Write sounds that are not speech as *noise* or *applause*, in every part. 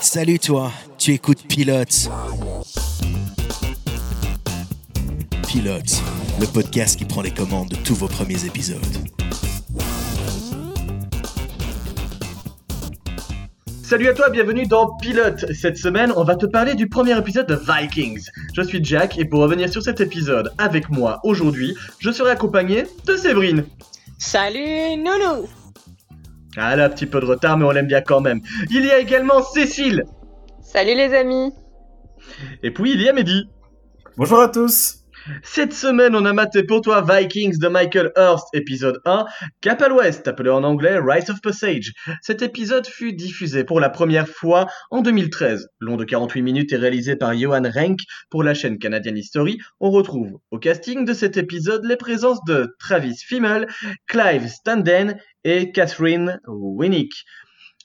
Salut toi, tu écoutes Pilote. Pilote, le podcast qui prend les commandes de tous vos premiers épisodes. Salut à toi, bienvenue dans Pilote. Cette semaine, on va te parler du premier épisode de Vikings. Je suis Jack et pour revenir sur cet épisode avec moi aujourd'hui, je serai accompagné de Séverine. Salut Nounou Ah là, petit peu de retard, mais on l'aime bien quand même. Il y a également Cécile. Salut les amis Et puis il y a Mehdi. Bonjour à tous Cette semaine, on a maté pour toi Vikings de Michael Hurst, épisode 1, Cap l'Ouest, appelé en anglais Rise of Passage. Cet épisode fut diffusé pour la première fois en 2013. Long de 48 minutes et réalisé par Johan Renck pour la chaîne Canadian History, on retrouve au casting de cet épisode les présences de Travis Fimmel, Clive Standen et Catherine Winnick.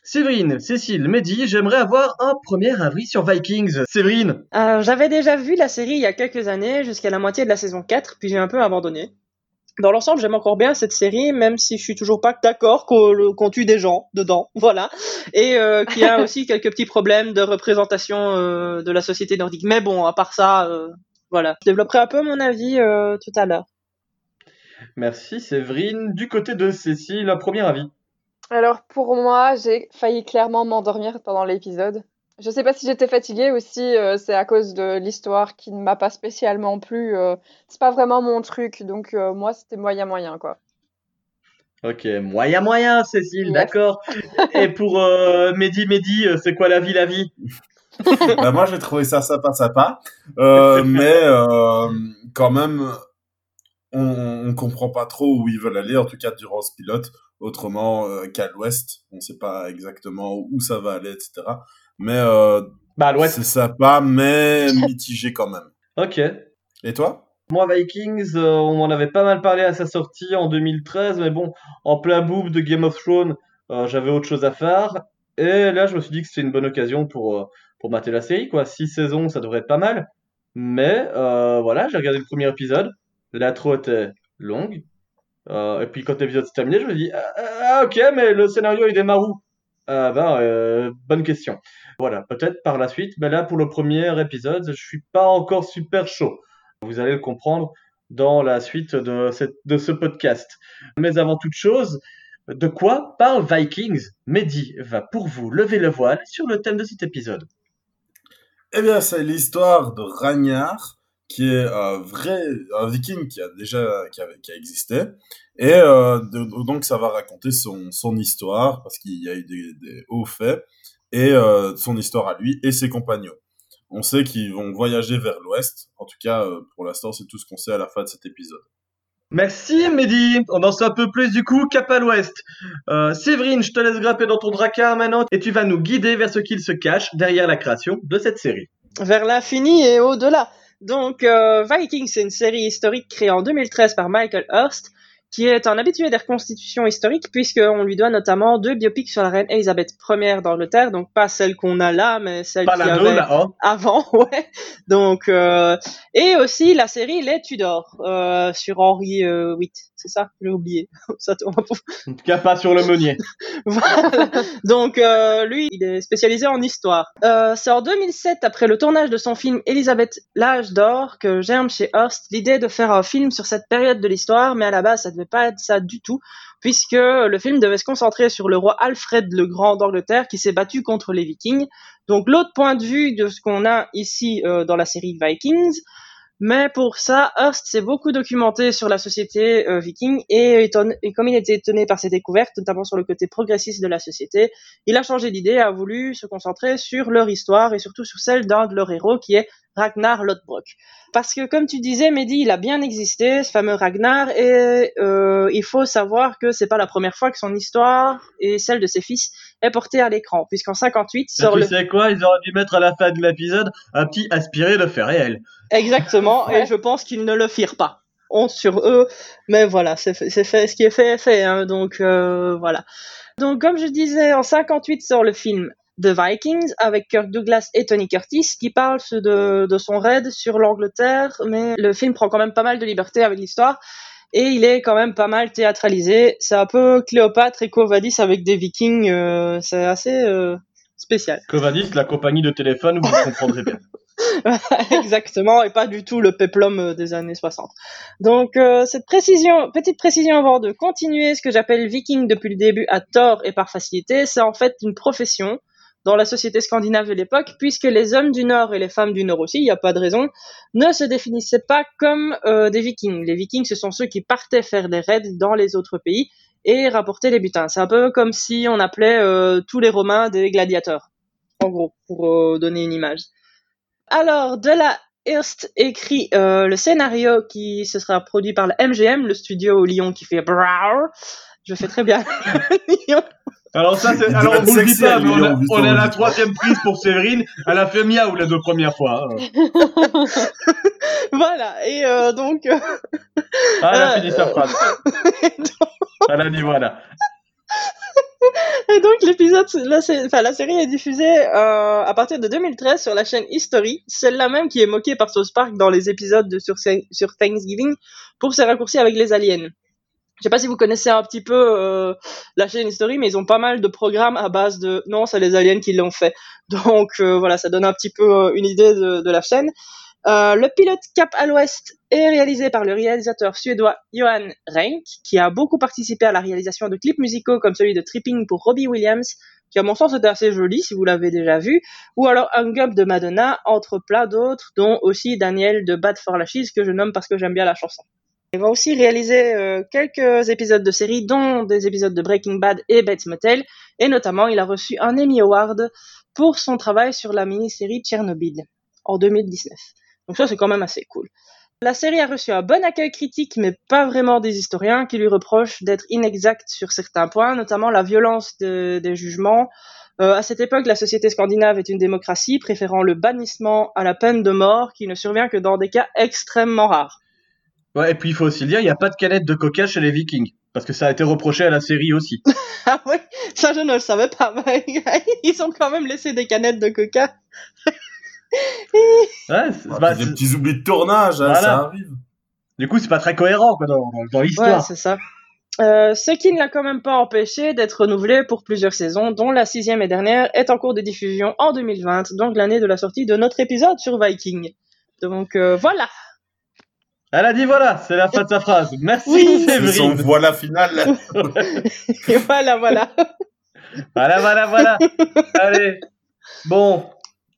Séverine, Cécile, Mehdi, j'aimerais avoir un premier avis sur Vikings. Séverine, Euh, J'avais déjà vu la série il y a quelques années, jusqu'à la moitié de la saison 4, puis j'ai un peu abandonné. Dans l'ensemble, j'aime encore bien cette série, même si je suis toujours pas d'accord qu'on tue des gens dedans, *laughs* voilà. Et euh, qu'il y a aussi *laughs* quelques petits problèmes de représentation euh, de la société nordique. Mais bon, à part ça, voilà. Je développerai un peu mon avis tout à l'heure. merci Séverine. Du côté de Cécile, un premier avis. Alors pour moi, j'ai failli clairement m'endormir pendant l'épisode. Je sais pas si j'étais fatiguée aussi, euh, c'est à cause de l'histoire qui ne m'a pas spécialement plu. euh, c'est pas vraiment mon truc, donc euh, moi c'était moyen moyen quoi. Ok, moyen moyen, Cécile, Yes. d'accord. Et pour euh, Mehdi, Mehdi, euh, c'est quoi la vie, la vie? *laughs* Bah, Moi, j'ai trouvé ça sympa, sympa. Euh, *laughs* mais euh, quand même, on, on comprend pas trop où ils veulent aller, en tout cas durant ce pilote. Autrement euh, qu'à l'ouest, on sait pas exactement où ça va aller, etc. Mais euh, Bah, l'ouest. c'est sympa, mais mitigé quand même. *laughs* Ok. Et toi? Moi, Vikings, euh, on m'en avait pas mal parlé à sa sortie en 2013, mais bon, en plein boom de Game of Thrones, euh, j'avais autre chose à faire. Et là, je me suis dit que c'était une bonne occasion pour, euh, pour mater la série, quoi. Six saisons, ça devrait être pas mal. Mais voilà, j'ai regardé le premier épisode. L'intro était longue. Euh, et puis quand l'épisode s'est terminé, je me dis ah, ah, ok, mais le scénario il démarre où? Ah ben, euh, bonne question. Voilà, peut-être par la suite, mais là pour le premier épisode, je suis pas encore super chaud. Vous allez le comprendre dans la suite de, de ce podcast. Mais avant toute chose, de quoi parle Vikings? Mehdi va pour vous lever le voile sur le thème de cet épisode. Eh bien, c'est l'histoire de Ragnar, qui est un vrai un viking qui a déjà qui a, qui a existé. Et euh, de- donc, ça va raconter son, son histoire, parce qu'il y a eu des, des hauts faits, et euh, son histoire à lui et ses compagnons. On sait qu'ils vont voyager vers l'ouest. En tout cas, euh, pour l'instant, c'est tout ce qu'on sait à la fin de cet épisode. Merci Mehdi, on en sait un peu plus du coup, cap à l'ouest. Euh, Séverine, je te laisse grimper dans ton dracard maintenant et tu vas nous guider vers ce qu'il se cache derrière la création de cette série. vers l'infini et au-delà. Donc, euh, Vikings, c'est une série historique créée en 2013 par Michael Hurst, qui est un habitué des reconstitutions historiques, puisqu'on lui doit notamment deux biopics sur la reine Elisabeth Ier d'Angleterre, donc pas celle qu'on a là, mais celle qu'il y avait hein. avant, *laughs* ouais. Donc, euh, et aussi la série Les Tudors, euh, sur Henri VIII, c'est ça J'ai oublié. *laughs* ça, En tout cas, pas sur le meunier. *laughs* voilà. Donc euh, lui, il est spécialisé en histoire. Euh, c'est en 2007, après le tournage de son film Elisabeth, l'âge d'or, que germe chez Hearst l'idée de faire un film sur cette période de l'histoire, mais à la base, ça devait pas être ça du tout, puisque le film devait se concentrer sur le roi Alfred le Grand d'Angleterre qui s'est battu contre les Vikings. Donc l'autre point de vue de ce qu'on a ici euh, dans la série Vikings. Mais pour ça, Hearst s'est beaucoup documenté sur la société euh, viking et, étonne- et comme il était étonné par ses découvertes, notamment sur le côté progressiste de la société, il a changé d'idée et a voulu se concentrer sur leur histoire et surtout sur celle d'un de leurs héros qui est Ragnar Lodbrok. Parce que comme tu disais, Mehdi, il a bien existé, ce fameux Ragnar, et euh, il faut savoir que c'est pas la première fois que son histoire et celle de ses fils est portée à l'écran, puisqu'en 58 Mais sort tu le... sais quoi, ils auraient dû mettre à la fin de l'épisode un petit aspiré de fait réel. Exactement, et je pense qu'ils ne le firent pas. Honte sur eux, mais voilà, c'est fait, c'est fait, ce qui est fait est fait, hein, donc euh, voilà. Donc comme je disais, en 58 sort le film The Vikings avec Kirk Douglas et Tony Curtis qui parle de, de son raid sur l'Angleterre, mais le film prend quand même pas mal de liberté avec l'histoire et il est quand même pas mal théâtralisé. C'est un peu Cléopâtre et Quo Vadis avec des Vikings, euh, c'est assez euh, spécial. Covadis, la compagnie de téléphone, vous comprendrez bien. *laughs* Exactement, et pas du tout le peplum euh, des années 60. Donc euh, cette précision, petite précision avant de continuer, ce que j'appelle viking depuis le début à tort et par facilité, c'est en fait une profession dans la société scandinave de l'époque, puisque les hommes du Nord et les femmes du Nord aussi, il n'y a pas de raison, ne se définissaient pas comme euh, des vikings. Les vikings, ce sont ceux qui partaient faire des raids dans les autres pays et rapporter les butins. C'est un peu comme si on appelait euh, tous les Romains des gladiateurs, en gros, pour euh, donner une image. Alors, de la Hearst écrit le scénario qui se sera produit par la MGM, le studio au Lyon qui fait Brow. Je fais très bien. *laughs* Alors ça, c'est, alors on vous le dit pas, mais on, a- est à la troisième prise pour Séverine. Elle a fait miaou les deux premières fois. hein. *laughs* Voilà, et euh, donc... euh, Ah, elle a Euh, fini sa phrase. *laughs* Elle a dit voilà. Et donc l'épisode, la, sé- enfin, la série est diffusée euh, à partir de 2013 sur la chaîne History, celle-là même qui est moquée par South Park dans les épisodes de, sur, sur Thanksgiving pour ses raccourcis avec les aliens. Je sais pas si vous connaissez un petit peu euh, la chaîne History, mais ils ont pas mal de programmes à base de non, c'est les aliens qui l'ont fait. *laughs* Donc euh, voilà, ça donne un petit peu euh, une idée de, de la chaîne. Euh, le pilote Cap à l'Ouest est réalisé par le réalisateur suédois Johan Renck, qui a beaucoup participé à la réalisation de clips musicaux comme celui de Tripping pour Robbie Williams, qui à mon sens était assez joli si vous l'avez déjà vu, ou alors Hung Up de Madonna, entre plein d'autres, dont aussi Daniel de Bad for Lashes, que je nomme parce que j'aime bien la chanson. Il va aussi réaliser euh, quelques épisodes de séries, dont des épisodes de Breaking Bad et Bates Motel, et notamment il a reçu un Emmy Award pour son travail sur la mini-série Tchernobyl en 2019. Donc ça c'est quand même assez cool. La série a reçu un bon accueil critique, mais pas vraiment des historiens qui lui reprochent d'être inexacte sur certains points, notamment la violence de- des jugements. Euh, à cette époque, la société scandinave est une démocratie, préférant le bannissement à la peine de mort, qui ne survient que dans des cas extrêmement rares. Ouais, et puis il faut aussi le dire, il n'y a pas de canette de coca chez les Vikings. Parce que ça a été reproché à la série aussi. *laughs* Ah oui, ça je ne le savais pas, mais *laughs* ils ont quand même laissé des canettes de coca. *laughs* Ouais, c'est- Ah, bah, des petits oublis de tournage, hein, Voilà. ça arrive. du coup, c'est pas très cohérent quoi, dans, dans- dans Ouais, l'histoire. c'est ça. Euh, ce qui ne l'a quand même pas empêché d'être renouvelé pour plusieurs saisons, dont la sixième et dernière est en cours de diffusion en 2020, donc l'année de la sortie de notre épisode sur Viking. Donc euh, voilà. Elle a dit voilà, c'est la fin de sa phrase. Merci Oui. C'est son Séverine. voilà finale. là. *laughs* Et voilà, voilà. Voilà, voilà, voilà. Allez. Bon,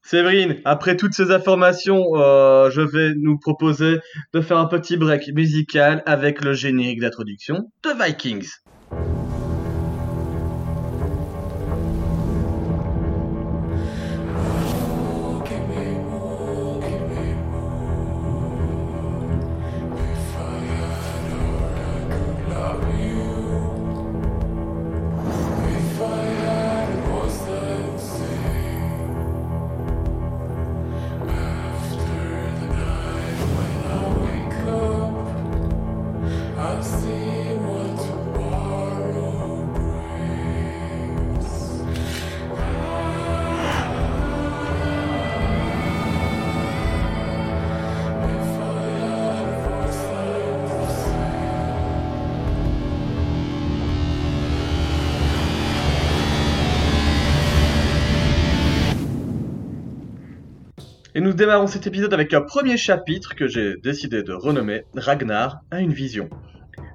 Séverine, après toutes ces informations, euh, je vais nous proposer de faire un petit break musical avec le générique d'introduction de Vikings. Démarrons cet épisode avec un premier chapitre que j'ai décidé de renommer Ragnar a une vision.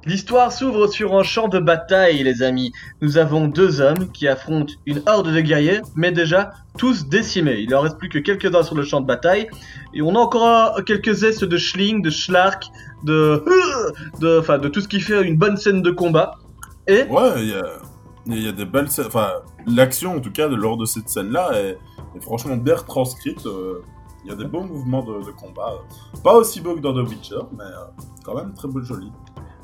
L'histoire s'ouvre sur un champ de bataille, les amis. Nous avons deux hommes qui affrontent une horde de guerriers, mais déjà tous décimés. Il en reste plus que quelques-uns sur le champ de bataille. Et on a encore euh, quelques zestes de schling, de schlark, de, de, enfin, de tout ce qui fait une bonne scène de combat. Et Ouais, il y a, des belles. Enfin, l'action en tout cas lors de cette scène-là est, est franchement bien retranscrite. euh, Il y a des beaux mouvements de, de combat. Pas aussi beaux que dans The Witcher, mais euh, quand même très beau joli.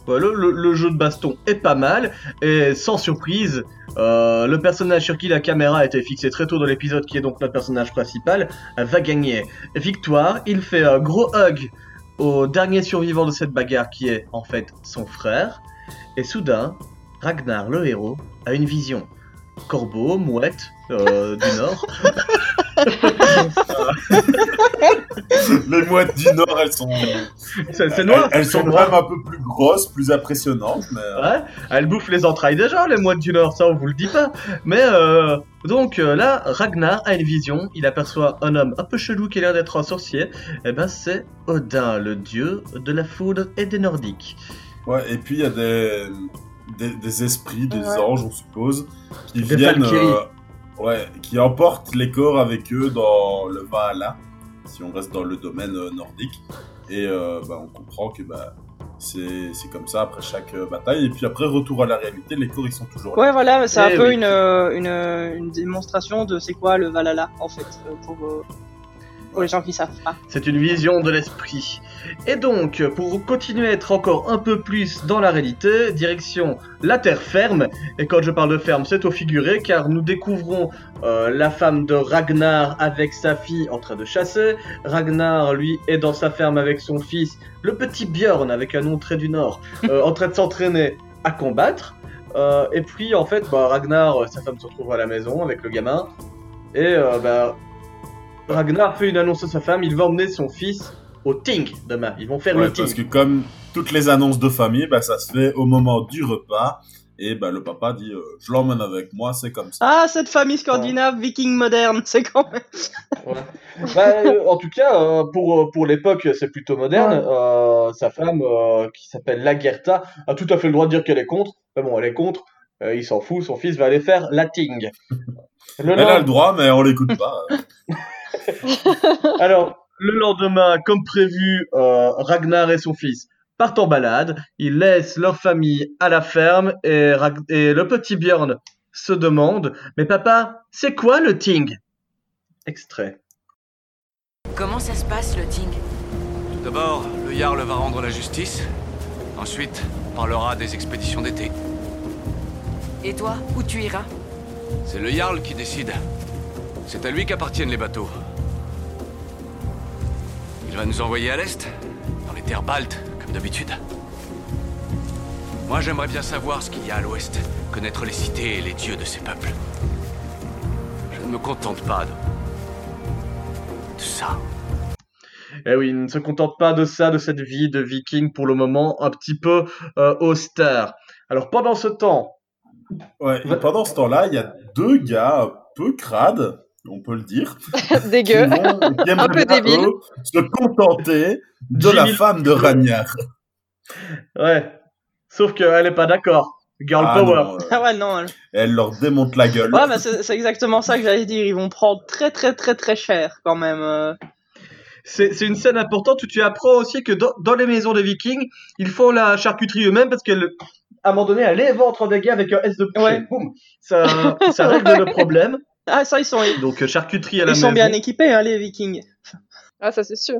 Ouais, le, le- le jeu de baston est pas mal et sans surprise, euh, le personnage sur qui la caméra a été fixée très tôt dans l'épisode, qui est donc notre personnage principal, va gagner victoire. Il fait un gros hug au dernier survivant de cette bagarre, qui est en fait son frère. Et soudain, Ragnar, le héros, a une vision. Corbeau, mouette euh, du Nord. *laughs* *laughs* *laughs* *laughs* Les mouettes du Nord, elles sont. C'est noir. Elles, sont noir. même un peu plus grosses, plus impressionnantes, mais. euh, Ouais, elles bouffent les entrailles des gens, les mouettes du Nord, ça on vous le dit pas. Mais euh, Donc euh, là, Ragnar a une vision, il aperçoit un homme un peu chelou qui a l'air d'être un sorcier. Et ben c'est Odin, le dieu de la foudre et des Nordiques. Ouais, et puis il y a des, des, des esprits, des Ouais. anges, on suppose, qui Des viennent. Euh, ouais, qui emportent les corps avec eux dans le Valhalla, si on reste dans le domaine euh, nordique. Et euh, bah, on comprend que bah, c'est c'est comme ça après chaque euh, bataille. Et puis après, retour à la réalité, les corps ils sont toujours là. Ouais, voilà, c'est un Eh peu oui. une, une, une démonstration de c'est quoi le Valhalla, en fait, pour, euh, pour les gens qui savent pas. C'est une vision de l'esprit. Et donc, pour continuer à être encore un peu plus dans la réalité, direction la terre ferme. Et quand je parle de ferme, c'est au figuré, car nous découvrons euh, la femme de Ragnar avec sa fille en train de chasser. Ragnar, lui, est dans sa ferme avec son fils, le petit Björn, avec un nom très du Nord, *laughs* euh, en train de s'entraîner à combattre. Euh, et puis, en fait, bah, Ragnar, sa femme se retrouve à la maison avec le gamin. Et bah, Ragnar fait une annonce à sa femme, il va emmener son fils au Ting demain. Ils vont faire Ouais, le Ting. parce que comme toutes les annonces de famille, bah, ça se fait au moment du repas. Et bah, le papa dit euh, Je l'emmène avec moi, c'est comme ça. Ah, cette famille scandinave viking moderne, c'est quand même. Bah, euh, en tout cas, euh, pour, pour l'époque, c'est plutôt moderne. Ouais. Euh, sa femme, euh, qui s'appelle Lagertha, a tout à fait le droit de dire qu'elle est contre. Mais bon, elle est contre. Euh, il s'en fout, son fils va aller faire la Ting. *laughs* Le Elle a le droit, mais on l'écoute pas. *laughs* *laughs* Alors, le lendemain, comme prévu, euh, Ragnar et son fils partent en balade. Ils laissent leur famille à la ferme et, Rag- et le petit Björn se demande Mais papa, c'est quoi le Ting? Extrait. Comment ça se passe le ting? Tout d'abord, le Jarl va rendre la justice. Ensuite, on parlera des expéditions d'été. Et toi, où tu iras? C'est le Jarl qui décide. C'est à lui qu'appartiennent les bateaux. Il va nous envoyer à l'est, dans les terres baltes, comme d'habitude. Moi, j'aimerais bien savoir ce qu'il y a à l'ouest, connaître les cités et les dieux de ces peuples. Je ne me contente pas de... de ça. Eh oui, il ne se contente pas de ça, de cette vie de viking pour le moment un petit peu euh, austère. Alors pendant ce temps, Ouais, et pendant ce temps-là, il y a deux gars un peu crades, on peut le dire, *laughs* Dégueu. Un peu débile. se contenter de la femme de Ragnar. ouais, sauf qu'elle est pas d'accord. Girl Ah power. non, euh, Ah ouais, non. elle- elle leur démonte la gueule. Ouais, bah c'est exactement ça que j'allais dire. Ils vont prendre très très très très cher quand même. euh. C'est c'est une scène importante où tu apprends aussi que dans, dans les maisons des vikings, ils font la charcuterie eux-mêmes parce qu'à un moment donné, elle est ventre des gars avec un S de boucher. Ouais. Boum. Ça, ça règle le *laughs* problème. Ah, ça, ils sont, Donc euh, charcuterie à la ils sont maison. bien équipés, hein, les vikings. *laughs* Ah, ça c'est sûr.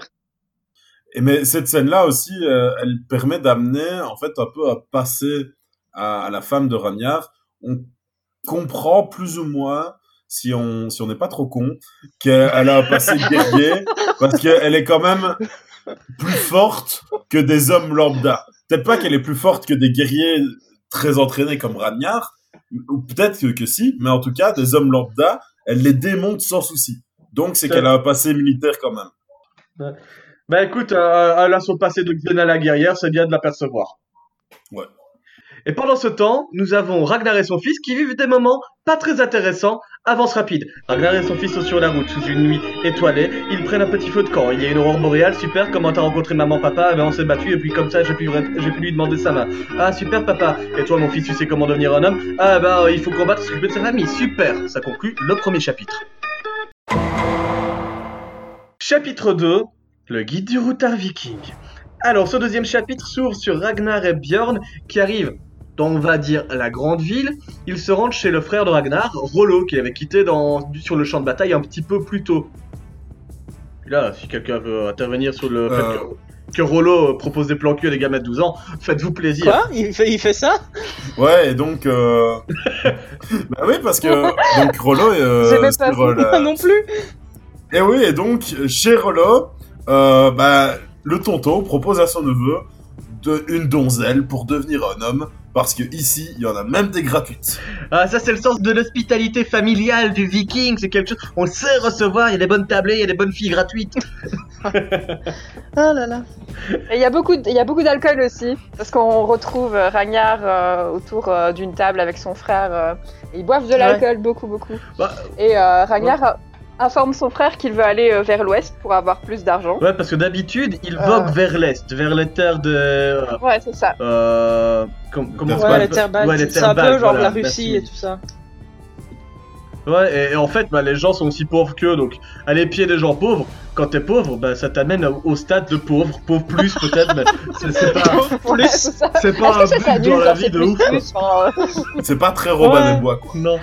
Et mais cette scène-là aussi, euh, elle permet d'amener en fait un peu à passer à, à la femme de Ragnar. On comprend plus ou moins, si on si on n'est pas trop con, qu'elle a un passé *laughs* guerrier parce qu'elle est quand même plus forte que des hommes lambda. Peut-être pas qu'elle est plus forte que des guerriers très entraînés comme Ragnar, ou peut-être que, que si, mais en tout cas, des hommes lambda, elle les démonte sans souci. Donc c'est qu'elle a un passé militaire quand même. Bah écoute, euh, elle a son passé de Xena la guerrière, c'est bien de l'apercevoir. Ouais. Et pendant ce temps, nous avons Ragnar et son fils qui vivent des moments pas très intéressants. Avance rapide. Ragnar et son fils sont sur la route sous une nuit étoilée. Ils prennent un petit feu de camp. Il y a une aurore boréale, super. Comment t'as rencontré maman, papa? Eh ben, on s'est battu et puis comme ça j'ai pu, lui demander sa main. Ah super papa. Et toi mon fils, tu sais comment devenir un homme? Ah bah euh, il faut combattre, s'occuper de sa famille. Super. Ça conclut le premier chapitre. Chapitre 2. Le guide du routard viking. Alors, ce deuxième chapitre s'ouvre sur Ragnar et Bjorn qui arrivent dans, on va dire, la grande ville. Ils se rendent chez le frère de Ragnar, Rollo, qui avait quitté dans, sur le champ de bataille un petit peu plus tôt. Et là, si quelqu'un veut intervenir sur le Euh. fait que, que Rollo propose des plans cul à des gamins de 12 ans, faites-vous plaisir. Quoi? Il fait, il fait ça? Ouais, et donc, euh... *laughs* bah oui, parce que donc Rollo est euh, *laughs* J'ai même pas sur, euh, la- non plus. Et oui, et donc chez Rollo, euh, bah le tonton propose à son neveu de une donzelle pour devenir un homme, parce que ici, il y en a même des gratuites. Ah, ça, c'est le sens de l'hospitalité familiale du viking. C'est quelque chose. On sait recevoir. Il y a des bonnes tablées, il y a des bonnes filles gratuites. Ah *laughs* là là. Et il y a beaucoup, il y a beaucoup d'alcool aussi, parce qu'on retrouve euh, Ragnar euh, autour euh, d'une table avec son frère. euh, ils boivent de l'alcool, beaucoup, beaucoup. Bah, Et euh, Ragnar informe son frère qu'il veut aller euh, vers l'ouest pour avoir plus d'argent. Ouais, parce que d'habitude, il Euh. vogue vers l'est, vers les terres de. Ouais, c'est ça. Euh. com- comment Ouais, ça les terres baltes. Ouais, les c'est un peu genre voilà, la Russie merci. et tout ça. Ouais, et, et en fait, bah, les gens sont aussi pauvres qu'eux, donc à les pieds des gens pauvres, quand t'es pauvre, bah, ça t'amène au, au stade de pauvre, pauvre plus peut-être, mais c'est- c'est pas, c'est pas un but dans la vie de ouf. euh, C'est pas très Robin Ouais. des Bois, quoi. Non.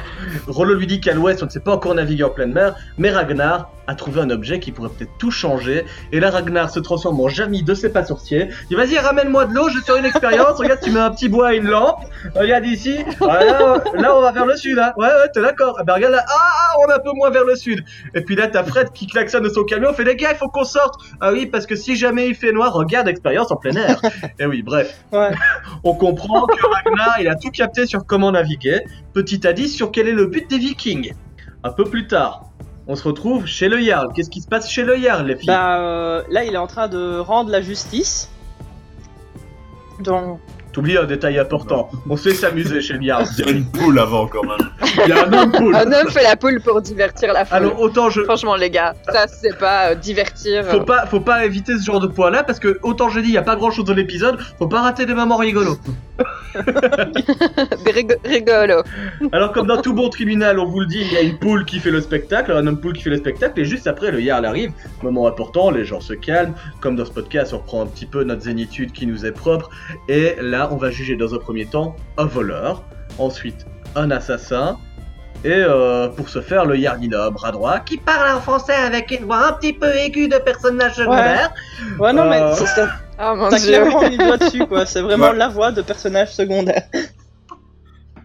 Rollo lui dit qu'à l'ouest, on ne sait pas encore naviguer en pleine mer, mais Ragnar a trouvé un objet qui pourrait peut-être tout changer. Et là, Ragnar se transforme en Jamy de ses pas sorciers. Il dit Vas-y, ramène-moi de l'eau, je sur une expérience. Regarde, tu mets un petit bois et une lampe. Regarde ici. Ah, là, là, on va vers le sud. Hein. Ouais, ouais, t'es d'accord. Ah, ben, regarde là. Ah, ah, on est un peu moins vers le sud. Et puis là, t'as Fred qui klaxonne de son camion. fait Les gars, il faut qu'on sorte. Ah oui, parce que si jamais il fait noir, regarde expérience en plein air. *laughs* et oui, bref. Ouais. *laughs* On comprend que Ragnar, il a tout capté sur comment naviguer. Petit indice sur quel est le but des Vikings. Un peu plus tard, on se retrouve chez le Jarl. Qu'est-ce qui se passe chez le Jarl, les filles? Bah euh, là, il est en train de rendre la justice. Donc, T'oublies un détail important. On sait s'amuser chez le Jarl. *laughs* Il y a une poule avant, quand même. Il y a un homme cool. un homme fait la poule pour divertir la foule. Alors autant je. Franchement, les gars, ça c'est pas euh, divertir. Faut euh, pas, faut pas éviter ce genre de point là parce que autant je dis, il y a pas grand chose dans l'épisode, faut pas rater des moments rigolos. *laughs* des rigolos. Alors comme dans tout bon tribunal, on vous le dit, il y a une poule qui fait le spectacle, un homme poule qui fait le spectacle, et juste après le Jarl arrive, moment important, les gens se calment, comme dans ce podcast, on reprend un petit peu notre zénitude qui nous est propre, et là on va juger dans un premier temps un voleur, ensuite un assassin, et euh, pour ce faire, le Jarl il a un bras droit qui parle en français avec une voix un petit peu aiguë de personnage secondaire. ouais, non, Euh. mais c'est- c'est- Oh mon t'as dieu. clairement mis le doigt dessus, quoi. C'est vraiment Ouais. la voix de personnage secondaire.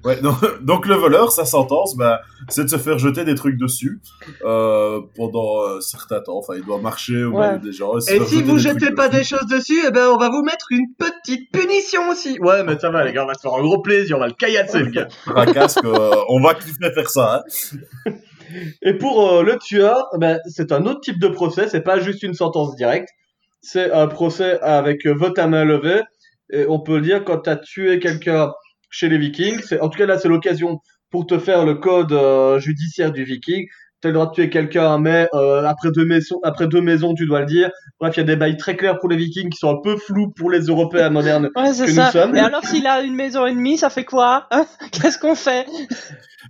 Ouais, donc, *laughs* donc le voleur, sa sentence, bah, c'est de se faire jeter des trucs dessus euh, pendant un certain temps. Enfin, il doit marcher au Ouais. milieu des gens. Et si vous jetez trucs pas dessus. des choses dessus, eh ben on va vous mettre une petite punition aussi. Ouais, mais ça va les gars, on va se faire un gros plaisir, on va le caillasser le gars. *laughs* Racasque, euh, on va kiffer faire ça. Hein. *laughs* Et pour euh, le tueur, ben, c'est un autre type de procès, c'est pas juste une sentence directe. C'est un procès avec euh, vote à main levée. Et on peut le dire quand tu as tué quelqu'un chez les Vikings, c'est en tout cas là c'est l'occasion pour te faire le code euh, judiciaire du Viking. Tu as le droit de tuer quelqu'un, mais euh, après, deux maisons, après deux maisons, tu dois le dire. Bref, il y a des bails très clairs pour les Vikings qui sont un peu flous pour les Européens modernes. *laughs* Ouais, c'est Que nous ça. sommes. Et alors, s'il a une maison et demie, ça fait quoi hein? Qu'est-ce qu'on fait?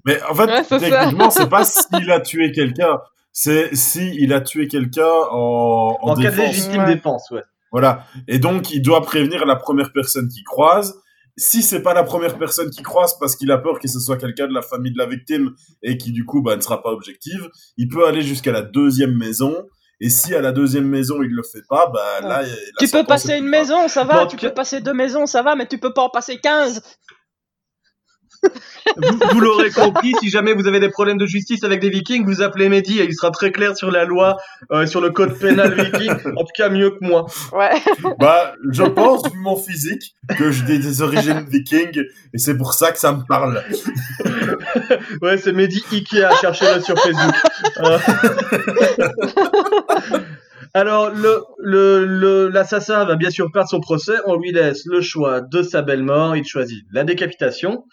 Mais en fait, Ouais, techniquement, c'est pas s'il a tué quelqu'un, c'est si il a tué quelqu'un en, en, En, cas de défense. légitime Ouais. défense, ouais. Voilà. Et donc, il doit prévenir la première personne qui croise. Si c'est pas la première personne qui croise parce qu'il a peur que ce soit quelqu'un de la famille de la victime et qui du coup bah, ne sera pas objective, il peut aller jusqu'à la deuxième maison. Et si à la deuxième maison il le fait pas, bah là, la Tu peux passer une maison, ça va. Bon, tu peux passer deux maisons, ça va. Mais tu peux pas en passer 15. Vous, vous l'aurez compris, si jamais vous avez des problèmes de justice avec des vikings, vous appelez Mehdi et il sera très clair sur la loi, euh, sur le code pénal viking, en tout cas mieux que moi. Ouais. Bah, je pense, vu mon physique, que j'ai des origines vikings et c'est pour ça que ça me parle. *laughs* Ouais, c'est Mehdi Ikea, cherchez-le sur Facebook. *laughs* Euh, Alors, le, le, le- l'assassin va bien sûr perdre son procès, on lui laisse le choix de sa belle mort, il choisit la décapitation.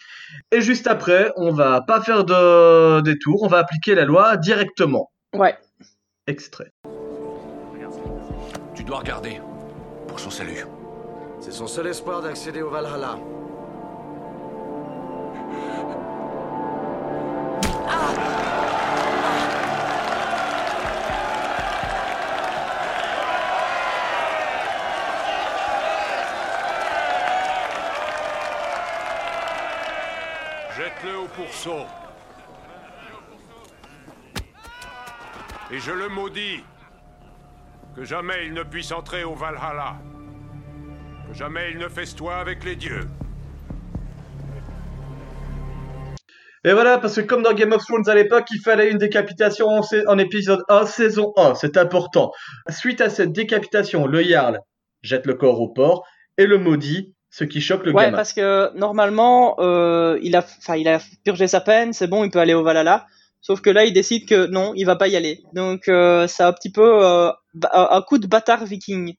Et juste après, on va pas faire de détour, on va appliquer la loi directement. Ouais. Extrait. Tu dois regarder. Pour son salut. C'est son seul espoir d'accéder au Valhalla. Et je le maudis. Que jamais il ne puisse entrer au Valhalla. Que jamais il ne festoie avec les dieux. Et voilà, parce que comme dans Game of Thrones à l'époque, il fallait une décapitation en, en épisode 1, saison 1, c'est important. Suite à cette décapitation, le Jarl jette le corps au port, et le maudit Ce qui choque le Ouais, gamin. parce que normalement, euh, il a, enfin, il a purgé sa peine, c'est bon, il peut aller au Valhalla. Sauf que là, il décide que non, il va pas y aller. Donc, euh, c'est un petit peu euh, un coup de bâtard viking.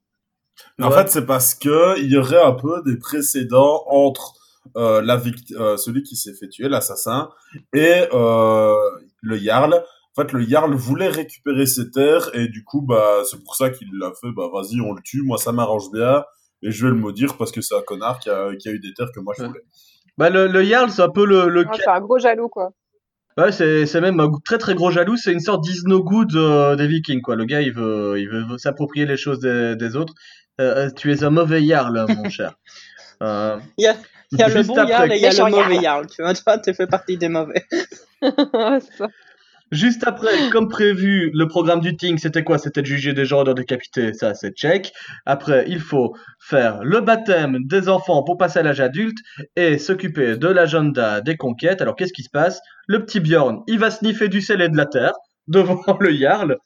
Mais En fait, c'est parce que il y aurait un peu des précédents entre euh, la vict- euh, celui qui s'est fait tuer, l'assassin, et euh, le Jarl. En fait, le Jarl voulait récupérer ses terres, et du coup, bah, c'est pour ça qu'il l'a fait, bah, vas-y, on le tue, moi, ça m'arrange bien, et je vais le maudire parce que c'est un connard qui a, qui a eu des terres que moi, je voulais. Bah, le, le Jarl, c'est un peu le, le Ouais, c'est un gros jaloux, quoi. Ouais, c'est c'est même un très très gros jaloux. C'est une sorte d'Isno Good euh, des Vikings, quoi. Le gars, il veut, il veut s'approprier les choses des, des autres. Euh, euh, tu es un mauvais Jarl, mon *laughs* cher. Euh, Il y a, il y a le bon Jarl et il y a le mauvais Jarl. Tu vois, toi, tu fais partie des mauvais. *laughs* Ça. Juste après, comme prévu, le programme du Ting, c'était quoi? C'était de juger des gens, de décapiter, ça c'est check. Après, il faut faire le baptême des enfants pour passer à l'âge adulte et s'occuper de l'agenda des conquêtes. Alors qu'est-ce qui se passe? Le petit Bjorn, il va sniffer du sel et de la terre *laughs* devant le Jarl.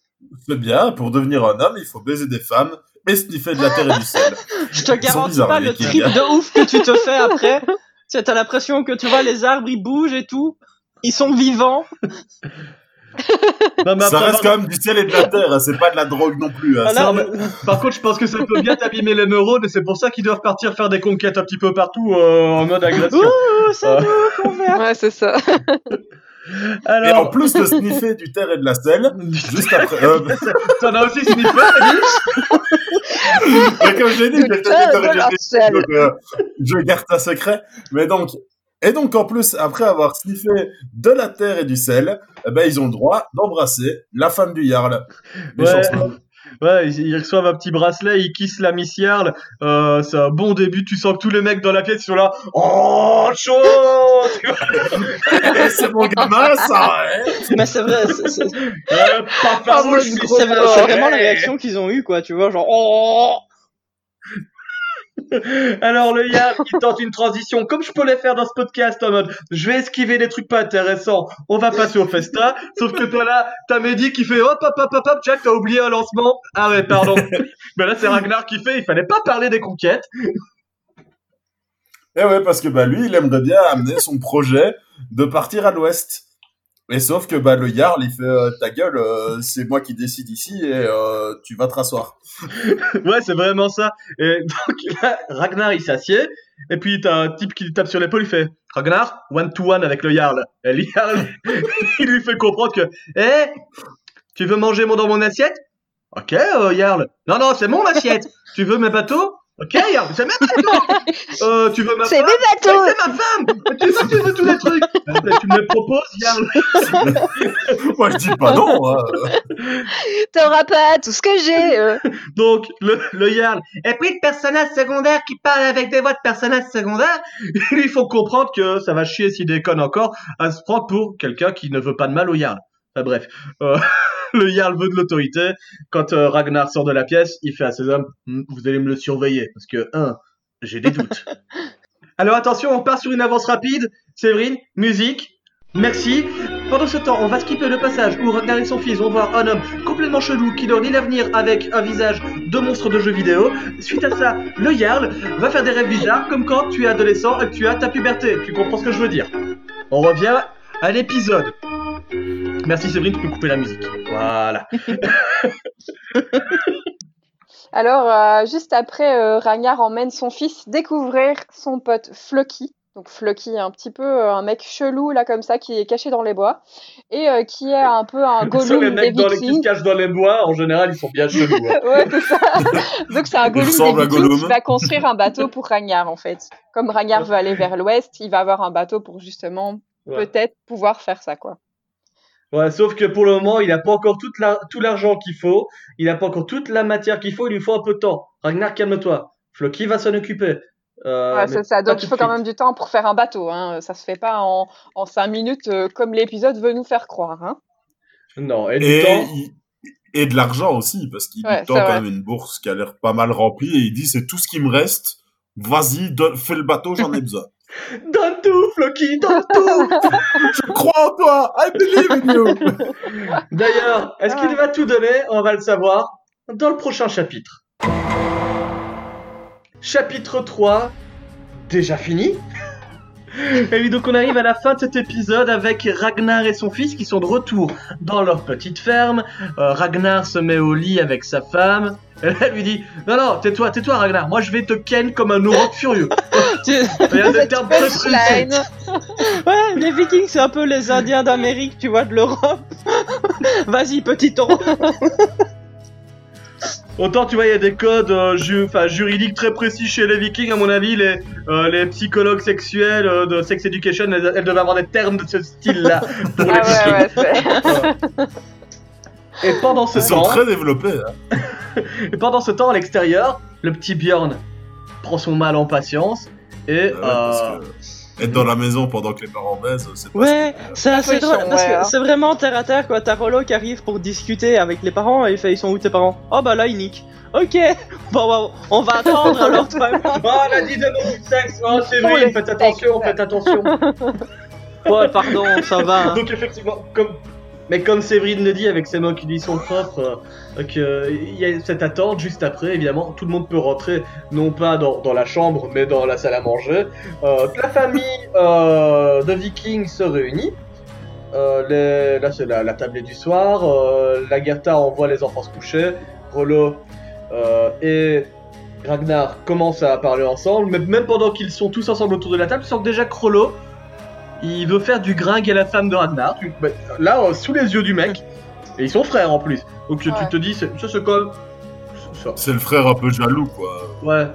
C'est bien, pour devenir un homme, il faut baiser des femmes et sniffer de la terre et du sel. *laughs* Je te garantis pas les le trip hein. de ouf que tu te fais *laughs* après. Tu sais, t'as l'impression que tu vois les arbres, ils bougent et tout. Ils sont vivants. Non, mais Ça reste quand même du sel et de la terre, hein, c'est pas de la drogue non plus. hein. Ah, là, Non, mais- Par contre, je pense que ça peut bien t'abîmer les neurones et c'est pour ça qu'ils doivent partir faire des conquêtes un petit peu partout euh, en mode agression. Ouh, c'est Euh. nous qu'on verra. Ouais, c'est ça. *laughs* Et en plus de sniffer du terre et de la sel, juste *laughs* après, euh, t'en as aussi sniffé, Mais comme je l'ai dit, donc, euh, je garde ça secret. Mais donc, et donc en plus, après avoir sniffé de la terre et du sel, eh ben, ils ont le droit d'embrasser la femme du Jarl. Les Ouais. Ouais, ils, reçoivent un petit bracelet, ils kissent la Miss Jarl. Euh, c'est un bon début. Tu sens que tous les mecs dans la pièce sont là. Oh, chaud *laughs* c'est mon gamin, ça Mais c'est vrai, c'est- euh, Ah, c'est vraiment la réaction qu'ils ont eue, quoi. Tu vois, genre, oh *laughs* Alors le Yarl, il tente une transition, comme je peux les faire dans ce podcast, en mode je vais esquiver des trucs pas intéressants, on va passer au festa. Sauf que toi là, t'as Mehdi qui fait hop hop hop hop hop, Jack, t'as oublié un lancement. Ah ouais, pardon. *laughs* Mais là c'est Ragnar qui fait, il fallait pas parler des conquêtes. Et ouais, parce que bah, lui, il aimerait bien amener son projet de partir à l'ouest. Et sauf que bah, le Jarl, il fait euh, ta gueule, euh, c'est moi qui décide ici et euh, tu vas te rasseoir. *laughs* Ouais, c'est vraiment ça. Et donc *laughs* là, Ragnar il s'assied, et puis t'as un type qui lui tape sur l'épaule, il fait Ragnar, one to one avec le Jarl. Et le Jarl, *laughs* il lui fait comprendre que, eh, tu veux manger mon dans mon assiette Ok, Jarl. Non, non, c'est mon assiette. Tu veux mes bateaux? Ok, Jarl, c'est mes bateaux. *laughs* Euh, tu veux ma C'est femme mes Ouais, bateaux C'est ma femme. Tu veux, tu veux tous les trucs. Euh, *laughs* Tu me les proposes, Jarl. *laughs* moi, je dis pas non. hein. T'auras pas tout ce que j'ai. euh. Donc, le, le Jarl. Et puis, le personnage secondaire qui parle avec des voix de personnages secondaires, il faut comprendre que ça va chier s'il déconne encore à se prendre pour quelqu'un qui ne veut pas de mal au Jarl. Enfin, bref. Euh, *laughs* le Jarl veut de l'autorité. Quand euh, Ragnar sort de la pièce, il fait à ses hommes, Hmm, vous allez me le surveiller. Parce que, un, j'ai des doutes. *laughs* Alors attention, on part sur une avance rapide. Séverine, musique. Merci. Pendant ce temps, on va skipper le passage où Ragnar et son fils vont voir un homme complètement chelou qui leur lit l'avenir avec un visage de monstre de jeu vidéo. Suite à ça, le Jarl va faire des rêves bizarres comme quand tu es adolescent et que tu as ta puberté. Tu comprends ce que je veux dire On revient à l'épisode. Merci Séverine, tu peux couper la musique. Voilà. *laughs* Alors, euh, juste après, euh, Ragnar emmène son fils découvrir son pote Floki. Donc Floki, un petit peu euh, un mec chelou là comme ça qui est caché dans les bois et euh, qui est un peu un *laughs* les Gollum des mecs dans les, qui se cachent dans les bois, en général, ils sont bien chelous. hein. *laughs* ouais, c'est ça. Donc c'est un Gollum des Gollum. qui va construire un bateau pour Ragnar en fait. Comme Ragnar veut aller vers l'ouest, il va avoir un bateau pour justement Ouais. peut-être pouvoir faire ça quoi. Ouais, sauf que pour le moment, il n'a pas encore toute la- tout l'argent qu'il faut, il n'a pas encore toute la matière qu'il faut, il lui faut un peu de temps. Ragnar, calme-toi. Floki va s'en occuper? Euh, Ouais, c'est ça. Donc il faut quand même du temps pour faire un bateau. Hein. Ça se fait pas en, en cinq minutes euh, comme l'épisode veut nous faire croire. Hein. Non, et du Et, temps. il- et de l'argent aussi, parce qu'il Ouais, tend quand même une bourse qui a l'air pas mal remplie et il dit c'est tout ce qui me reste. Vas-y, donne- fais le bateau, j'en ai besoin. Donne tout, Floki, donne tout *laughs* Je crois en toi, I believe in you. *laughs* D'ailleurs, est-ce qu'il va tout donner? On va le savoir dans le prochain chapitre. Chapitre 3 déjà fini? Et oui, donc on arrive à la fin de cet épisode avec Ragnar et son fils qui sont de retour dans leur petite ferme. Euh, Ragnar se met au lit avec sa femme. Elle lui dit Non, non, tais-toi, tais-toi, Ragnar. Moi, je vais te ken comme un auroch furieux. *laughs* *laughs* *laughs* Ouais, les Vikings, c'est un peu les Indiens d'Amérique, tu vois, de l'Europe. Vas-y, petit taureau. Autant tu vois, il y a des codes euh, ju- juridiques très précis chez les Vikings. À mon avis, les, euh, les psychologues sexuels euh, de Sex Education, elles, elles devaient avoir des termes de ce style-là pour les *laughs* Ah ouais, ouais. Et pendant ce Ils sont temps, très développés. Hein. *laughs* et pendant ce temps, à l'extérieur, le petit Bjorn prend son mal en patience et Ouais, que être dans la maison pendant que les parents baisent, c'est pas Ouais, c'est assez sont- drôle, parce ouais, que hein. c'est vraiment terre à terre, quoi. T'as Rollo qui arrive pour discuter avec les parents, et il fait, ils sont où tes parents? Oh bah là, ils niquent. Ok, bon, bah, on va attendre *laughs* alors, toi moi. Oh, elle a dit de sexe, oh, c'est vrai, faites attention, faites attention. Ouais, pardon, ça va. hein. Donc effectivement, comme mais comme Séverine le dit avec ses mots qui lui sont propres, euh, il y a cette attente juste après. Évidemment, tout le monde peut rentrer, non pas dans, la chambre, mais dans la salle à manger. Euh, la famille euh, de Vikings se réunit. Là, c'est la, la tablée du soir. Lagertha envoie les enfants se coucher. Rollo et Ragnar commencent à parler ensemble. Mais même pendant qu'ils sont tous ensemble autour de la table, tu sens que déjà il veut faire du gringue à la femme de Ragnar. Tu- bah, là, euh, sous les yeux du mec. Et ils sont frères en plus. Donc tu Ouais. te dis, c'est- ça c'est comme. ça- C'est le frère un peu jaloux, quoi. Ouais.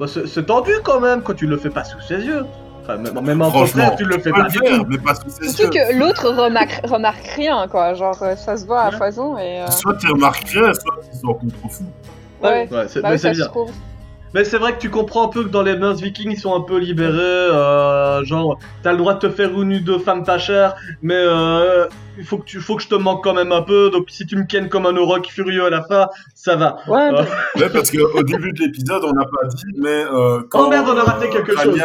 Bah, c'est c'est tendu quand même quand tu le fais pas sous ses yeux. Enfin, même, même entre Franchement, frères, tu le fais pas le du faire, tout. mais pas sous ses yeux. Surtout que l'autre remarque, remarque rien, quoi. Genre, euh, ça se voit à Ouais. foison et. euh, Soit tu remarques rien, soit tu s'en contrefous. Ouais, Ouais, c'est bah mais oui, c'est ça se bizarre. trouve. Mais c'est vrai que tu comprends un peu que dans les mœurs vikings, ils sont un peu libérés. euh, genre, t'as le droit de te faire une ou deux femmes pas chères, mais euh, il faut que, tu, faut que je te manque quand même un peu. Donc si tu me kennes comme un auroch furieux à la fin, ça va. Ouais, Euh, Ouais, parce qu'au début de l'épisode, on n'a pas dit, mais euh, quand Oh merde, on a raté quelque chose.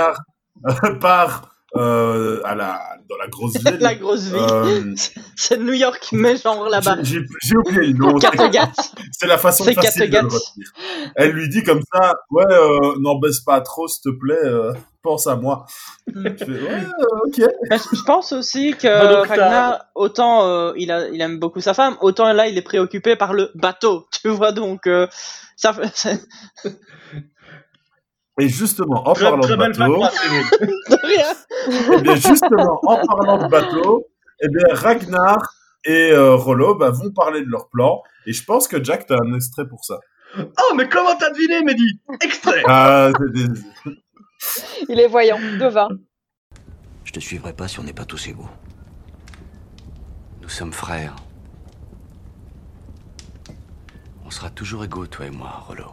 *laughs* Part euh, à la, dans la grosse ville, *laughs* la grosse ville. euh, *laughs* C'est New York, mais genre là-bas. j'ai oublié le nom. *laughs* c'est- la façon facile de Kattegat. le retenir. Elle lui dit comme ça, ouais, euh, n'en baisse pas trop, s'il te plaît, euh, pense à moi. Je fais, ouais, euh, ok. Mais je je pense aussi que Bah, donc, Ragnar, autant euh, il, a, il aime beaucoup sa femme, autant là il est préoccupé par le bateau, tu vois donc euh, ça fait- Et justement, en très, parlant très de bateau, *laughs* de rien. eh bien, justement, en parlant de bateau, eh bien, Ragnar et euh, Rollo bah, vont parler de leur plan. Et je pense que Jack, t'as un extrait pour ça. Oh, mais comment t'as deviné, Mehdi? Extrait Ah, des- Il est voyant, devin. Je te suivrai pas si on n'est pas tous égaux. Nous sommes frères. On sera toujours égaux, toi et moi, Rollo.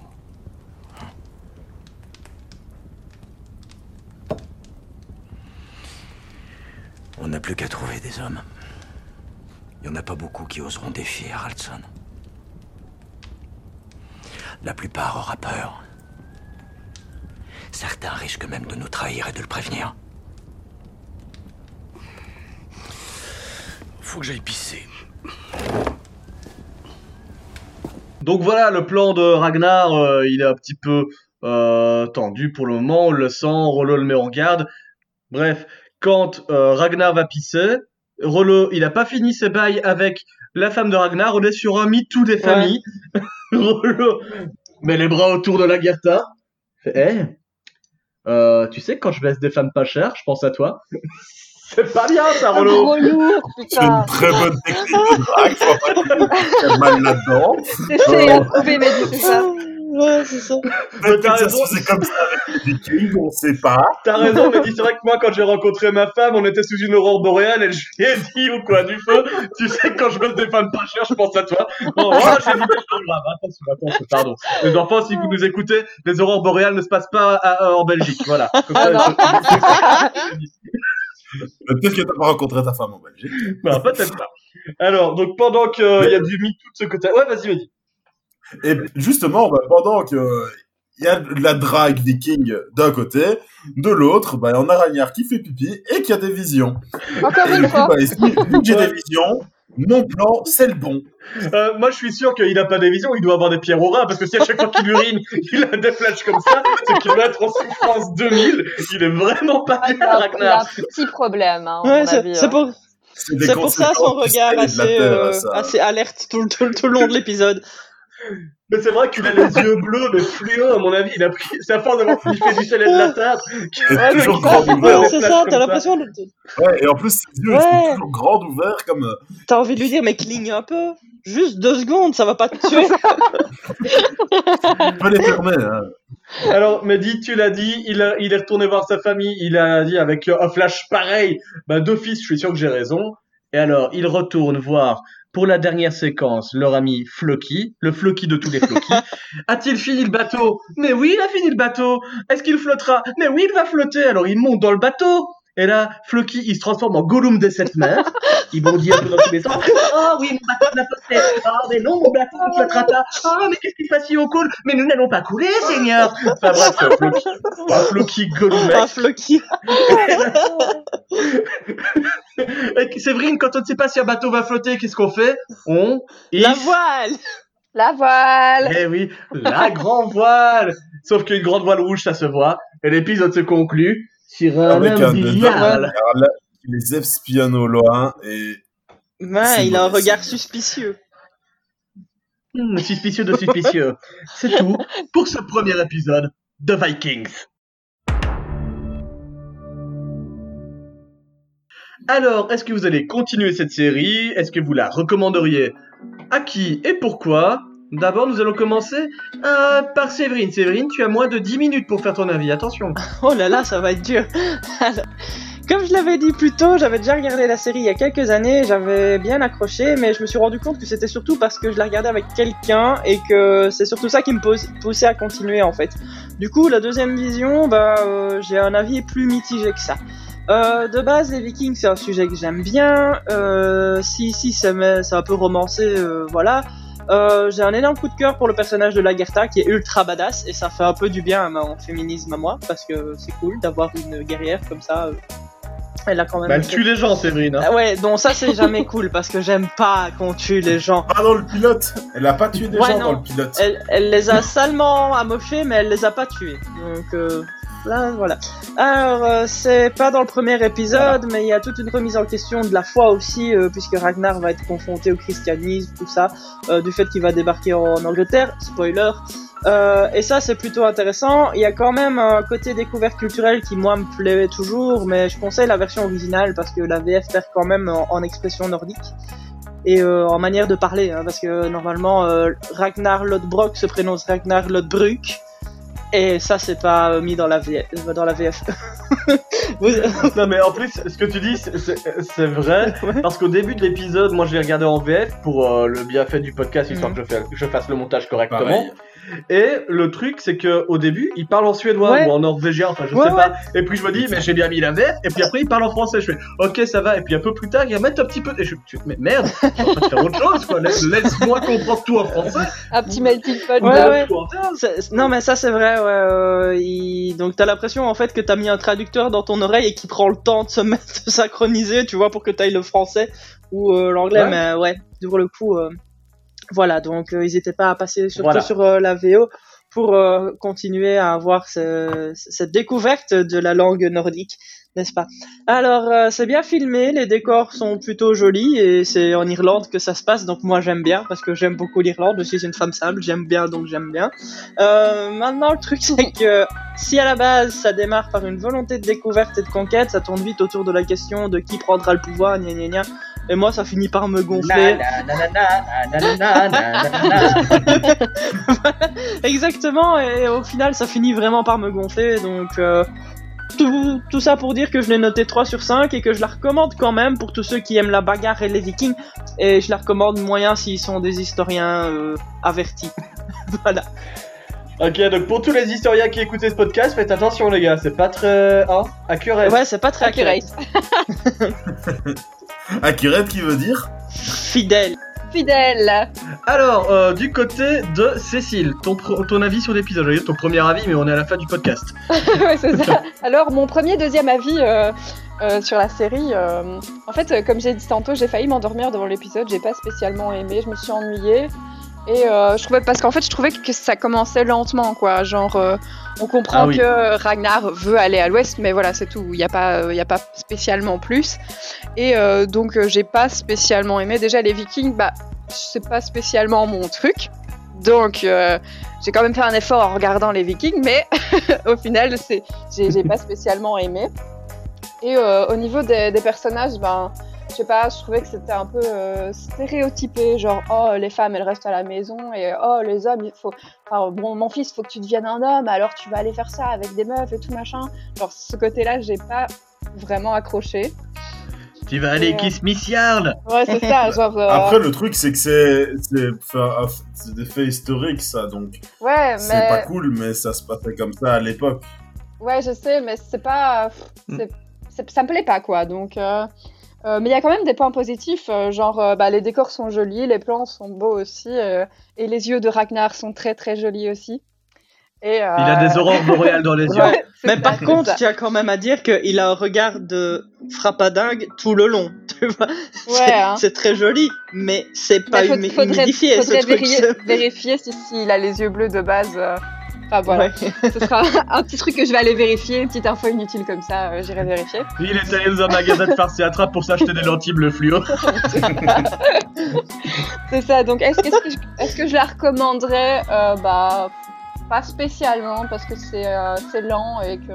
On n'a plus qu'à trouver des hommes. Il n'y en a pas beaucoup qui oseront défier Haraldson. La plupart aura peur. Certains risquent même de nous trahir et de le prévenir. Faut que j'aille pisser. Donc voilà, le plan de Ragnar, euh, il est un petit peu euh, tendu pour le moment, on le sent, Rollo le met en garde. Bref, quand euh, Ragnar va pisser, Rollo, il a pas fini ses bails avec la femme de Ragnar, on est sur un MeToo des familles. *laughs* Rollo met les bras autour de la Gerta. Fait, Eh, euh, tu sais, quand je baisse des femmes pas chères, je pense à toi. *laughs* C'est pas bien ça, Un Rollo. *laughs* c'est une très bonne technique de drague. Pas mal là-dedans. À trouver, mais c'est ça. Ouais, c'est ça. *laughs* T'as raison. faisait comme ça avec les Vikings, on sait pas. T'as raison, mais dis, c'est vrai que moi, quand j'ai rencontré ma femme, on était sous une aurore boréale et je lui ai dit au coin du feu, tu sais, quand je bosse des femmes pas chères, je pense à toi. Non, oh, j'ai dit, c'est grave, attention, attention, pardon. Les enfants, si vous nous écoutez, les aurores boréales ne se passent pas à- à- en Belgique, voilà. *laughs* Comme ça, je- Peut-être que t'as pas rencontré ta femme en Belgique. Non, peut-être pas. Alors, donc pendant qu'il y a du MeToo de ce côté, ouais, vas-y, vas-y. Et justement, bah, pendant que il y a de la drague viking d'un côté, de l'autre, bah, on a Ragnar qui fait pipi et qui a des visions. Encore Et une fois. bah, ici, vu que j'ai des visions, mon plan, c'est le bon. Euh, moi, je suis sûr qu'il n'a pas des visions, il doit avoir des pierres au rein, parce que si à chaque fois qu'il urine, *laughs* il a des flashs comme ça, c'est qu'il doit être en souffrance 2000. Il est vraiment pas bien, Il a un Ragnar. petit problème, hein, Ouais, c'est hein. pour, C'est pour ça son regard assez, Terre, euh, ça. assez alerte tout, tout, tout le long de l'épisode. Mais c'est vrai qu'il a les yeux bleus, mais fluo, à mon avis, il a pris, c'est à force d'avoir fait du sel et de la terre. C'est Ouais, toujours grand ouvert. c'est ça, t'as l'impression de... Ouais, et en plus, ses yeux, ils sont toujours grands ouverts, comme... euh, T'as envie de lui dire, mais cligne un peu. Juste deux secondes, ça va pas te tuer. *laughs* Tu peux les fermer, hein. Alors, Mehdi, tu l'as dit, il, a- il est retourné voir sa famille, il a dit avec un flash pareil, bah, d'office, je suis sûr que j'ai raison. Et alors, il retourne voir, pour la dernière séquence, leur ami Floki, le Floki de tous les Floki. *laughs* A-t-il fini le bateau? Mais oui, il a fini le bateau. Est-ce qu'il flottera? Mais oui, il va flotter. Alors, il monte dans le bateau. Et là, Floki, il se transforme en Gollum des sept mers. Il bondit un peu dans tous les sens. Oh oui, mon bateau va flotter. Oh, mais non, mon bateau ne flottera pas. Oh, mais qu'est-ce qui se passe si on coule Mais nous n'allons pas couler, Seigneur. Enfin bref, Floki, un Floki Gollum. Un floki. *laughs* Et Séverine, quand on ne sait pas si un bateau va flotter, qu'est-ce qu'on fait? On La voile La voile Eh oui, la grande voile Sauf qu'une grande voile rouge, ça se voit. Et l'épisode se conclut sur un Avec un dedans, alors là, il les espionne au loin, et... Ouais, il a un regard suspicieux. Hmm, suspicieux de suspicieux. *laughs* C'est tout pour ce premier épisode de Vikings. Alors, est-ce que vous allez continuer cette série? Est-ce que vous la recommanderiez? À qui et pourquoi? D'abord, nous allons commencer euh, par Séverine. Séverine, tu as moins de 10 minutes pour faire ton avis. Attention. *laughs* Oh là là, ça va être dur. *laughs* Comme je l'avais dit plus tôt, j'avais déjà regardé la série il y a quelques années, j'avais bien accroché, mais je me suis rendu compte que c'était surtout parce que je la regardais avec quelqu'un et que c'est surtout ça qui me poussait à continuer en fait. Du coup, la deuxième vision, bah, euh, j'ai un avis plus mitigé que ça. Euh, de base, les Vikings, c'est un sujet que j'aime bien. Si, si, ça c'est un peu romancé, voilà. Euh, j'ai un énorme coup de cœur pour le personnage de Lagertha qui est ultra badass et ça fait un peu du bien à mon féminisme à moi parce que c'est cool d'avoir une guerrière comme ça. euh. Elle a quand même. Bah, elle tue les gens, Séverine. hein. Ah ouais, non, ça c'est jamais *laughs* cool parce que j'aime pas qu'on tue les gens. Pas dans le pilote Elle a pas tué des Ouais, gens non. dans le pilote. Elle, elle les a salement amochés, mais elle les a pas tués. Donc euh, là, voilà. Alors, euh, c'est pas dans le premier épisode, mais il y a toute une remise en question de la foi aussi, euh, puisque Ragnar va être confronté au christianisme, tout ça, euh, du fait qu'il va débarquer en Angleterre, spoiler. Euh, et ça, c'est plutôt intéressant. Il y a quand même un côté découverte culturelle qui, moi, me plaît toujours, mais je conseille la version originale parce que la VF perd quand même en, en expression nordique et euh, en manière de parler, hein, parce que normalement euh, Ragnar Lodbrok se prononce Ragnar Lodbruk, et ça c'est pas euh, mis dans la, VF, dans la VF. *laughs* Vous- *laughs* Non mais en plus, ce que tu dis, c'est- vrai, *laughs* Ouais. parce qu'au début de l'épisode, moi je l'ai regardé en VF pour euh, le bienfait du podcast, histoire Mhm. que je, fais- que je fasse le montage correctement. Pareil. Et le truc, c'est que au début, il parle en suédois Ouais. ou en norvégien, enfin je Ouais, sais ouais. pas. Et puis je me dis, mais j'ai bien mis la VF, et puis après il parle en français, je fais, ok ça va, et puis un peu plus tard, il remet un petit peu, et je je- mais merde, je suis en train de faire autre chose, quoi. Laisse- Laisse-moi comprendre tout en français. Un petit melting pot. Non mais ça c'est vrai, ouais. euh, il- Donc t'as l'impression en fait que t'as mis un traducteur dans ton oreille et qui prend le temps de se mettre de synchroniser, tu vois, pour que t'ailles le français ou euh, l'anglais, Ouais. mais ouais, pour le coup, euh, voilà, donc euh, ils étaient pas à passer surtout Voilà. sur euh, la VO pour euh, continuer à avoir ce- cette découverte de la langue nordique, n'est-ce pas? Alors c'est bien filmé, les décors sont plutôt jolis et c'est en Irlande que ça se passe, donc moi j'aime bien parce que j'aime beaucoup l'Irlande, je suis une femme simple, j'aime bien donc j'aime bien. Euh, maintenant le truc *laughs* c'est que si à la base ça démarre par une volonté de découverte et de conquête, ça tourne vite autour de la question de qui prendra le pouvoir, gna gna gna. Et moi ça finit par me gonfler. Exactement, et au final ça finit vraiment par me gonfler, donc euh, tout, tout ça pour dire que je l'ai noté 3 sur 5 et que je la recommande quand même pour tous ceux qui aiment la bagarre et les vikings, et je la recommande moyen s'ils sont des historiens euh, avertis. voilà. Ok, donc pour tous les historiens qui écoutent ce podcast, faites attention les gars, c'est pas très hein, accurate. Ouais, c'est pas très accurate. Accurate. Accurate qui veut dire Fidèle. Fidèle. Alors, euh, du côté de Cécile, ton, avis sur l'épisode, dire ton premier avis, mais on est à la fin du podcast. *laughs* ouais, c'est ça. Alors, mon premier, deuxième avis, euh, euh, sur la série. euh, en fait, comme j'ai dit tantôt, j'ai failli m'endormir devant l'épisode. J'ai pas spécialement aimé. Je me suis ennuyée. Et euh, je trouvais parce qu'en fait, je trouvais que ça commençait lentement, quoi. Genre, euh, on comprend Ah oui. que Ragnar veut aller à l'ouest, mais voilà, c'est tout. Il n'y a pas, il a pas spécialement plus. Et euh, donc, j'ai pas spécialement aimé. Déjà, les Vikings, bah, c'est pas spécialement mon truc. Donc, j'ai quand même fait un effort en regardant les Vikings, mais *laughs* au final, c'est, j'ai, j'ai pas spécialement aimé. Et au niveau des, des personnages, ben, je sais pas, je trouvais que c'était un peu euh, stéréotypé, genre oh les femmes elles restent à la maison et oh les hommes il faut, enfin bon mon fils faut que tu deviennes un homme alors tu vas aller faire ça avec des meufs et tout machin. Genre ce côté-là j'ai pas vraiment accroché. Tu vas aller Ouais. kiss Miss Yarn Ouais c'est ça, *laughs* genre. euh, Après, le truc, c'est que c'est c'est c'est des faits historiques, ça, donc ouais c'est mais pas cool, mais ça se passait comme ça à l'époque. Ouais, je sais, mais c'est pas. Mm. c'est- c'est- ça me plaît pas, quoi. Donc. euh, euh, mais il y a quand même des points positifs, euh, genre euh, bah, les décors sont jolis, les plans sont beaux aussi, euh, et les yeux de Ragnar sont très très jolis aussi. Et, euh, Il a des aurores *laughs* boréales dans les yeux. Ouais. Mais ça, par c'est contre, ça. tu as quand même à dire qu'il a un regard de frappadingue tout le long. *laughs* Tu vois Ouais, hein. C'est très joli, mais c'est pas Mais faut- faudrait, humidifié faudrait ce truc. vérifier, vérifier si, s'il a les yeux bleus de base. Enfin voilà, Ouais. ce sera un petit truc que je vais aller vérifier, une petite info inutile comme ça, euh, j'irai vérifier. Il est allé dans un magasin de farce et attrape pour s'acheter des lentilles bleu fluo. *laughs* C'est ça, donc est-ce que, est-ce que, je, est-ce que je la recommanderais? Euh, Bah, pas spécialement, parce que c'est euh, c'est lent et que,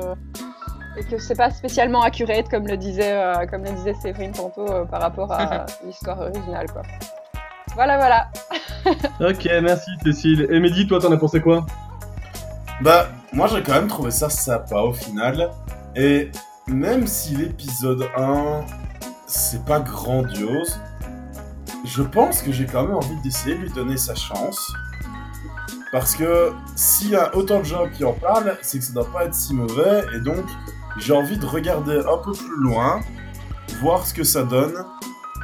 et que c'est pas spécialement accurate, comme le disait, euh, comme le disait Séverine tantôt, euh, par rapport à *laughs* l'histoire originale, quoi. Voilà, voilà. ok, merci Cécile. Et Mehdi, toi t'en as pensé quoi? Bah, moi j'ai quand même trouvé ça sympa au final. Et même si l'épisode 1, c'est pas grandiose, je pense que j'ai quand même envie d'essayer de lui donner sa chance. Parce que s'il y a autant de gens qui en parlent, c'est que ça doit pas être si mauvais. Et donc, j'ai envie de regarder un peu plus loin, voir ce que ça donne.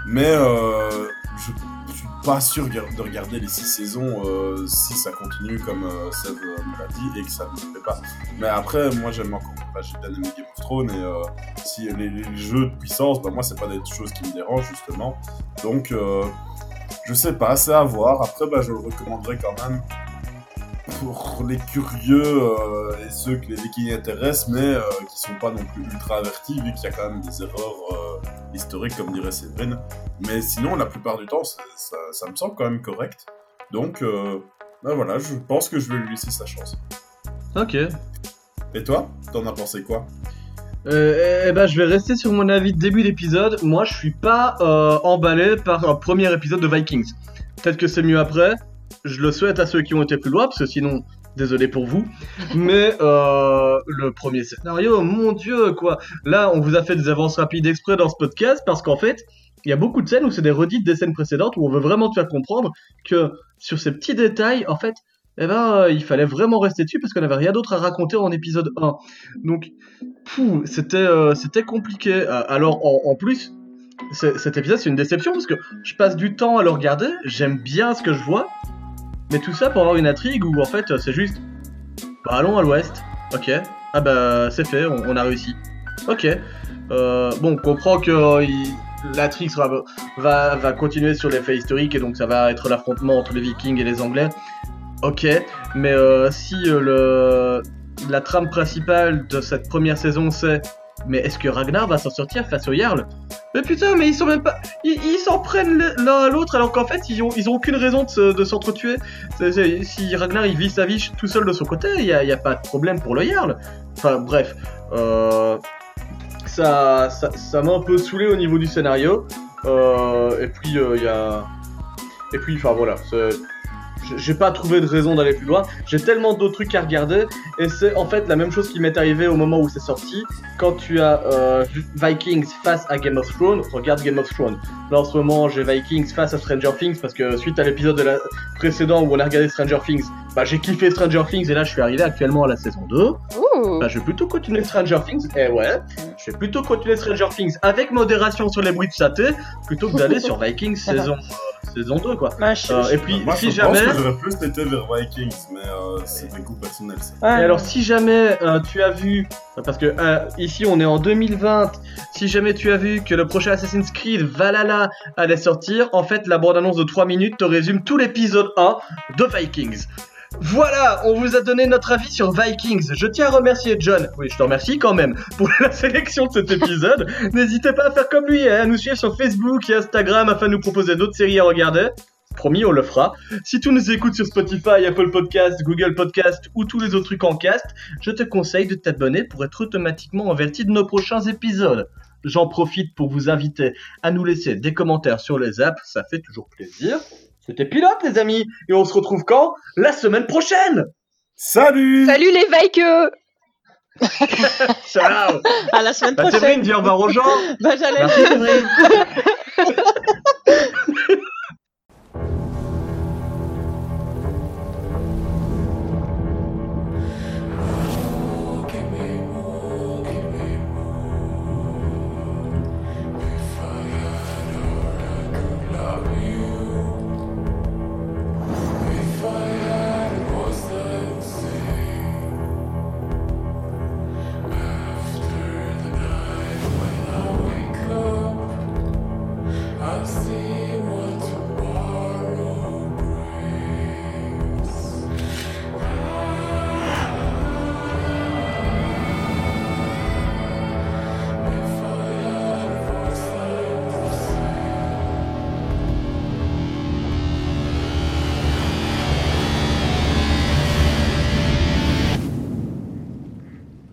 Mais euh, je suis pas sûr de regarder les six saisons euh, si ça continue comme euh, Seb euh, me l'a dit et que ça ne me plaît pas. Mais après, moi j'aime encore. Bah, j'ai bien aimé Game of Thrones et euh, si les, les jeux de puissance, bah, moi c'est pas des choses qui me dérangent justement. Donc je sais pas, c'est à voir. Après, bah, je le recommanderais quand même pour les curieux euh, et ceux que les Vikings intéressent, mais euh, qui sont pas non plus ultra avertis, vu qu'il y a quand même des erreurs euh, historiques, comme dirait Séverine. Mais sinon, la plupart du temps, ça, ça me semble quand même correct. Donc, ben voilà, je pense que je vais lui laisser sa chance. Ok. Et toi, t'en as pensé quoi? Euh, eh ben, je vais rester sur mon avis de début d'épisode. Moi, je suis pas euh, emballé par un premier épisode de Vikings. Peut-être que c'est mieux après. Je le souhaite à ceux qui ont été plus loin, parce que sinon, désolé pour vous. Mais euh, le premier scénario, mon dieu, quoi. Là, on vous a fait des avances rapides exprès dans ce podcast, parce qu'en fait, il y a beaucoup de scènes où c'est des redites des scènes précédentes, où on veut vraiment te faire comprendre que sur ces petits détails, en fait, eh ben, euh, il fallait vraiment rester dessus, parce qu'on n'avait rien d'autre à raconter en épisode 1. Donc, euh, c'était compliqué. Alors en, plus, cet épisode c'est une déception parce que je passe du temps à le regarder, j'aime bien ce que je vois, tout ça pour avoir une intrigue où en fait c'est juste, bah allons à l'ouest, ok, ah bah c'est fait, on, a réussi, ok. Euh, bon, on comprend que euh, il- l'intrigue va va continuer sur les faits historiques et donc ça va être l'affrontement entre les Vikings et les Anglais, ok. Mais euh, si euh, le la trame principale de cette première saison, c'est mais est-ce que Ragnar va s'en sortir face au Jarl Mais putain, mais ils sont même pas. Ils s'en prennent l'un à l'autre alors qu'en fait ils ont, ils ont aucune raison de se- de s'entretuer. Si Ragnar il vit sa vie tout seul de son côté, il y a, a pas de problème pour le Jarl. Enfin bref. Euh, ça ça ça m'a un peu saoulé au niveau du scénario. Euh, et puis euh, il y a. Et puis enfin voilà. J'ai- pas trouvé de raison d'aller plus loin. J'ai tellement d'autres trucs à regarder. Et c'est en fait la même chose qui m'est arrivé au moment où c'est sorti. Quand tu as euh, Vikings face à Game of Thrones, regarde Game of Thrones. Là en ce moment j'ai Vikings face à Stranger Things parce que suite à l'épisode de la précédent où on a regardé Stranger Things, bah j'ai kiffé Stranger Things et là je suis arrivé actuellement à la saison 2. Ouh. Bah je vais plutôt continuer Stranger Things. Et ouais, je vais plutôt continuer Stranger Things avec modération sur les bruits de saté plutôt que d'aller sur *laughs* Vikings saison saison 2 quoi. Bah, je- Euh, je- et puis Moi, si je pense jamais que j'aurais plus été vers Vikings, mais euh, c'est des goûts personnels. ça. ouais. Et alors, si jamais euh, tu as vu, parce que euh, ici on est en 2020, si jamais tu as vu que le prochain Assassin's Creed Valhalla allait sortir, en fait, la bande-annonce de 3 minutes te résume tout l'épisode 1 de Vikings. Voilà, on vous a donné notre avis sur Vikings. Je tiens à remercier John, oui, je te remercie quand même, *laughs* pour la sélection de cet épisode. N'hésitez pas à faire comme lui, hein, à nous suivre sur Facebook et Instagram afin de nous proposer d'autres séries à regarder. Promis, on le fera. Si tu nous écoutes sur Spotify, Apple Podcast, Google Podcast ou tous les autres trucs en cast, je te conseille de t'abonner pour être automatiquement averti de nos prochains épisodes. J'en profite pour vous inviter à nous laisser des commentaires sur les apps, ça fait toujours plaisir. C'était Pilote les amis, et on se retrouve quand? La semaine prochaine! Salut! Salut les Vikeux *laughs* Ciao. À la semaine Bah, prochaine. Séverine, dis au revoir aux gens. Bah, j'allais Merci Séverine *laughs*